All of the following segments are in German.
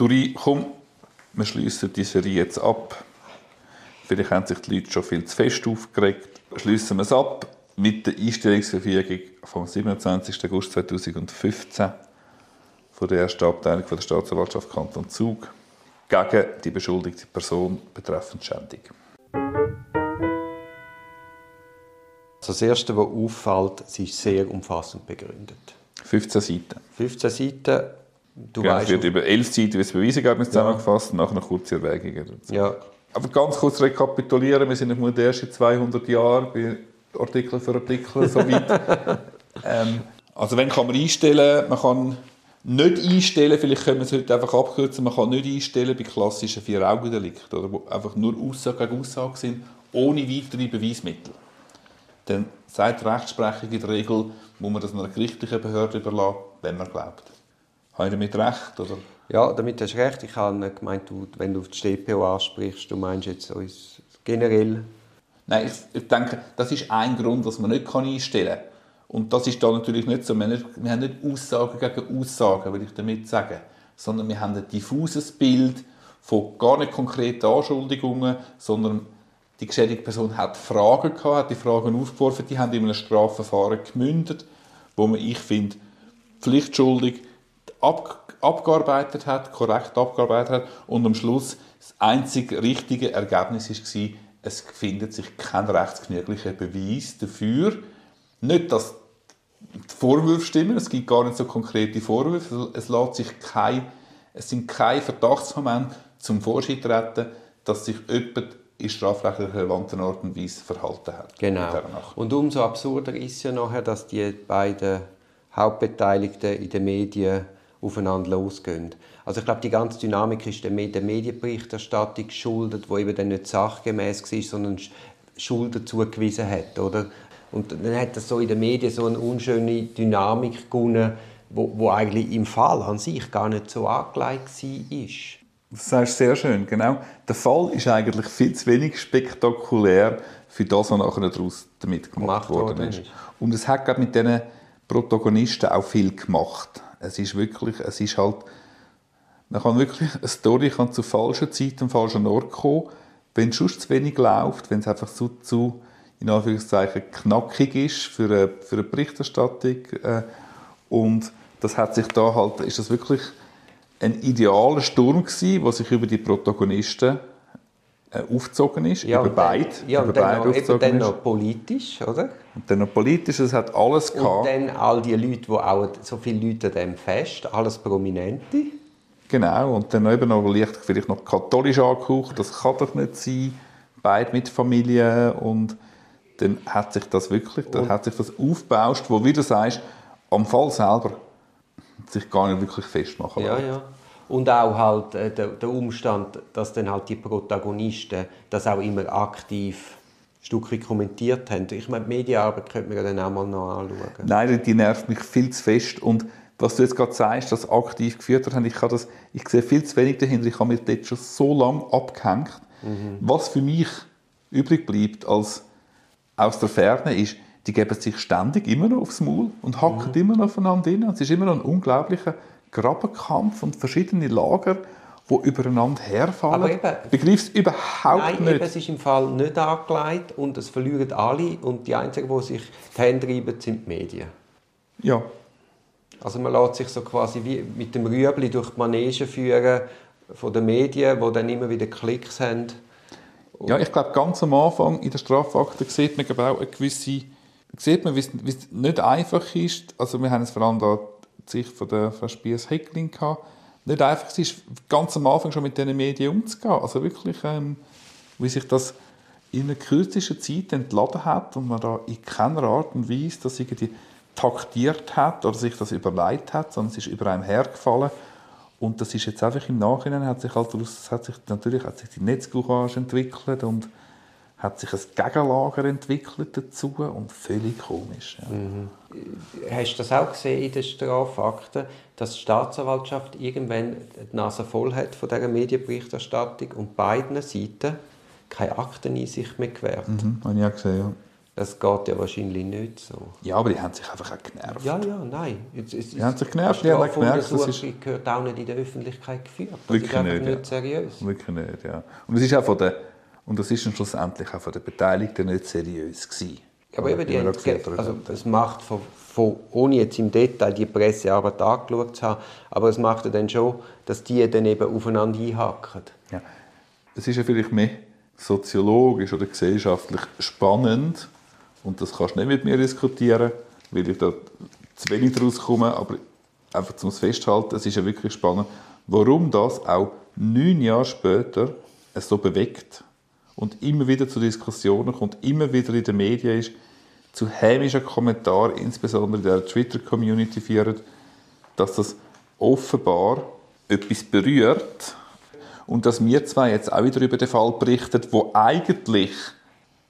Duri, komm, wir schließen die Serie jetzt ab. Vielleicht haben sich die Leute schon viel zu fest aufgeregt. Schließen wir es ab mit der Einstellungsverfügung vom 27. August 2015 von der ersten Abteilung der Staatsanwaltschaft Kanton Zug gegen die beschuldigte Person betreffend Schändung. Also das Erste, was auffällt, sie ist sehr umfassend begründet. 15 Seiten. 15 Seiten. Du genau, weißt, es wird über 11 Seiten Beweisergebnis ja. zusammengefasst und nachher noch kurze Erwägungen dazu. Ja. Aber ganz kurz rekapitulieren, wir sind nicht erst in 200 Jahren bei Artikel für Artikel so weit. ähm, also wenn kann man einstellen, man kann nicht einstellen, vielleicht können wir es heute einfach abkürzen, man kann nicht einstellen bei klassischen Vier-Augen-Delikten, oder wo einfach nur Aussage gegen Aussage sind, ohne weitere Beweismittel dann sagt die Rechtsprechung in der Regel, muss man das einer gerichtlichen Behörde überlassen, wenn man glaubt. Habe ich damit recht? Oder? Ja, damit hast du recht. Ich habe gemeint, du, wenn du die StPO ansprichst, du meinst jetzt uns generell. Nein, ich, ich denke, das ist ein Grund, was man nicht einstellen kann. Und das ist da natürlich nicht so. Wir haben nicht, wir haben nicht Aussagen gegen Aussagen, will ich damit sagen. Sondern wir haben ein diffuses Bild von gar nicht konkreten Anschuldigungen, sondern die geschädigte Person hat Fragen gehabt, hat die Fragen aufgeworfen, die haben in einem Strafverfahren gemündet, wo man, ich finde, pflichtschuldig ab, abgearbeitet hat, korrekt abgearbeitet hat und am Schluss das einzige richtige Ergebnis war, es findet sich kein rechtsgenüglicher Beweis dafür. Nicht, dass die Vorwürfe stimmen, es gibt gar nicht so konkrete Vorwürfe, es, lässt sich kein, es sind keine Verdachtsmomente zum Vorschein treten, dass sich jemand in strafrechtlich relevanten Art und Weise verhalten hat. Genau. Und umso absurder ist ja nachher, dass die beiden Hauptbeteiligten in den Medien aufeinander losgehen. Also ich glaube, die ganze Dynamik ist der Medienberichterstattung geschuldet, wo eben dann nicht sachgemäß war, sondern Schulden zugewiesen hat, oder? Und dann hat das so in den Medien so eine unschöne Dynamik gewonnen, wo, wo eigentlich im Fall an sich gar nicht so angelegt war. Das sagst du sehr schön, genau. Der Fall ist eigentlich viel zu wenig spektakulär für das, was nachher daraus damit gemacht, gemacht worden ist. Und es hat mit diesen Protagonisten auch viel gemacht. Es ist wirklich, es ist halt, man kann wirklich, eine Story kann zu falschen Zeit am falschen Ort kommen, wenn es sonst zu wenig läuft, wenn es einfach so zu, in Anführungszeichen, knackig ist für eine, für eine Berichterstattung. Äh, und das hat sich da halt, ist das wirklich ein idealer Sturm gewesen, der sich über die Protagonisten aufgezogen ist, ja, über beide. Ja, und dann, noch, eben dann noch politisch, oder? Und dann noch politisch, es hat alles gehabt. Und dann all die Leute, die auch, so viele Leute an dem Fest, alles Prominente. Genau, und dann eben noch leicht vielleicht noch katholisch angehaucht, das kann doch nicht sein, beide mit Familie und dann hat sich das wirklich, dann hat sich das aufgebauscht, wo wie du sagst, am Fall selber sich gar nicht wirklich festmachen ja, ja. Und auch halt äh, der, der, Umstand, dass dann halt die Protagonisten das auch immer aktiv Stückchen kommentiert haben. Ich meine, die Medienarbeit könnte man ja dann auch mal noch anschauen. Nein, die nervt mich viel zu fest. Und was du jetzt gerade sagst, dass aktiv geführt haben, ich, kann das, ich sehe viel zu wenig dahinter. Ich habe mich dort schon so lange abgehängt. Mhm. Was für mich übrig bleibt als aus der Ferne ist, die geben sich ständig immer noch aufs Maul und hacken mhm. immer noch aufeinander hin. Es ist immer noch ein unglaublicher Grabenkampf und verschiedene Lager, die übereinander herfallen. Aber eben, Begreifst überhaupt nein, nicht? Eben, es ist im Fall nicht angelegt und es verlieren alle und die Einzigen, die sich die Hände reiben, sind die Medien. Ja. Also man lässt sich so quasi wie mit dem Rüebli durch die Manege führen von den Medien, die dann immer wieder Klicks haben. Ja, ich glaube, ganz am Anfang in der Strafakte sieht man auch eine gewisse sieht man, wie es, nicht einfach ist. Also wir haben es vor allem da Sicht von der Frau Spiers-Heckling gehabt. Nicht einfach es ist, ganz am Anfang schon mit diesen Medien umzugehen. Also wirklich, ähm, wie sich das in einer kürzesten Zeit entladen hat und man da in keiner Art und Weise das irgendwie taktiert hat oder sich das überlegt hat, sondern es ist über einem hergefallen. Und das ist jetzt einfach im Nachhinein, hat sich halt hat sich, natürlich hat sich die Netzcourage entwickelt und hat sich ein Gegenlager entwickelt dazu und völlig komisch. Ja. Mhm. Hast du das auch gesehen in den Strafakten, dass die Staatsanwaltschaft irgendwann die Nase voll hat von dieser Medienberichterstattung und beiden Seiten keine Akteneinsicht mehr gewährt? Mhm, habe ich auch gesehen, ja. Das geht ja wahrscheinlich nicht so. Ja, aber die haben sich einfach auch genervt. Ja, ja, nein. Es, es, Die haben sich genervt, die haben auch gemerkt, das ist... gehört auch nicht in der Öffentlichkeit geführt. Das Wirklich ist nicht, nicht, ja. seriös. Wirklich nicht, ja. Und es ist auch von der, und das ist dann schlussendlich auch von den Beteiligten nicht seriös gewesen. Aber eben, die Wie wir haben, auch gesagt ge- haben. also es macht von, von, ohne jetzt im Detail die Pressearbeit angeschaut zu haben, aber es macht ja dann schon, dass die dann eben aufeinander einhaken. Ja. Es ist ja vielleicht mehr soziologisch oder gesellschaftlich spannend und das kannst du nicht mit mir diskutieren, weil ich da zu wenig daraus komme, aber einfach zum Festhalten, es ist ja wirklich spannend, warum das auch neun Jahre später es so bewegt und immer wieder zu Diskussionen kommt, immer wieder in den Medien ist, zu hämischen Kommentaren, insbesondere in der Twitter-Community führt, dass das offenbar etwas berührt und dass wir zwei jetzt auch wieder über den Fall berichten, wo eigentlich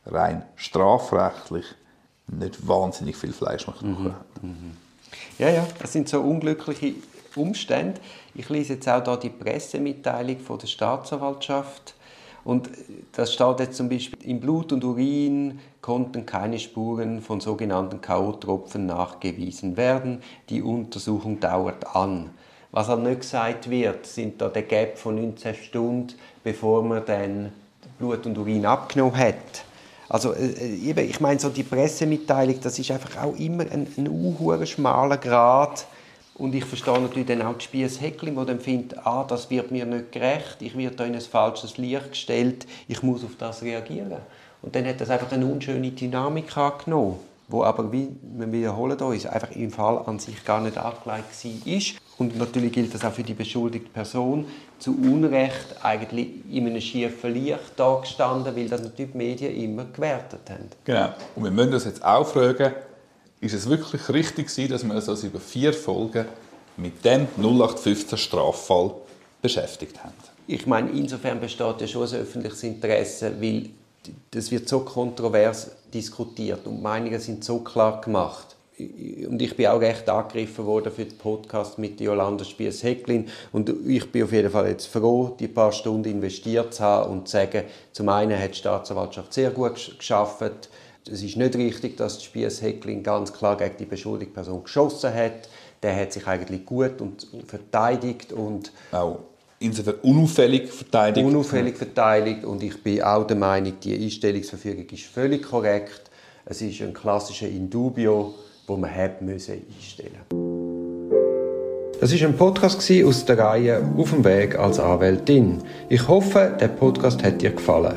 rein strafrechtlich nicht wahnsinnig viel Fleisch macht. Ja, ja, das sind so unglückliche Umstände. Ich lese jetzt auch da die Pressemitteilung von der Staatsanwaltschaft. Und das steht jetzt zum Beispiel, im Blut und Urin konnten keine Spuren von sogenannten K.O.-Tropfen nachgewiesen werden. Die Untersuchung dauert an. Was halt nicht gesagt wird, sind da der Gap von 19 Stunden, bevor man dann Blut und Urin abgenommen hat. Also äh, eben, ich meine, so die Pressemitteilung, das ist einfach auch immer ein, ein schmaler Grad. Und ich verstehe natürlich dann auch die Spiess-Heckling, die dann findet, ah, das wird mir nicht gerecht, ich werde da in ein falsches Licht gestellt, ich muss auf das reagieren. Und dann hat das einfach eine unschöne Dynamik angenommen, wo aber, wie wir wiederholen uns, einfach im Fall an sich gar nicht angelegt war. Und natürlich gilt das auch für die beschuldigte Person, zu Unrecht eigentlich in einem schiefen Licht da gestanden, weil das natürlich die Medien immer gewertet haben. Genau. Und wir müssen uns jetzt auch fragen, ist es wirklich richtig gewesen, dass wir uns also über vier Folgen mit dem 0815 Straffall beschäftigt haben? Ich meine, insofern besteht ja schon ein öffentliches Interesse, weil das wird so kontrovers diskutiert und Meinungen sind so klar gemacht. Und ich bin auch recht angegriffen worden für den Podcast mit Jolanda Spiess-Hecklin. Und ich bin auf jeden Fall jetzt froh, die paar Stunden investiert zu haben und zu sagen, zum einen hat die Staatsanwaltschaft sehr gut gesch- geschafft. Es ist nicht richtig, dass die Spiess-Hecklin ganz klar gegen die beschuldigte Person geschossen hat. Der hat sich eigentlich gut und verteidigt und Auch insofern unauffällig verteidigt. unauffällig verteidigt und ich bin auch der Meinung, die Einstellungsverfügung ist völlig korrekt. Es ist ein klassischer Indubio, wo man hat müssen einstellen. Das ist ein Podcast aus der Reihe Auf dem Weg als Anwältin. Ich hoffe, der Podcast hat dir gefallen.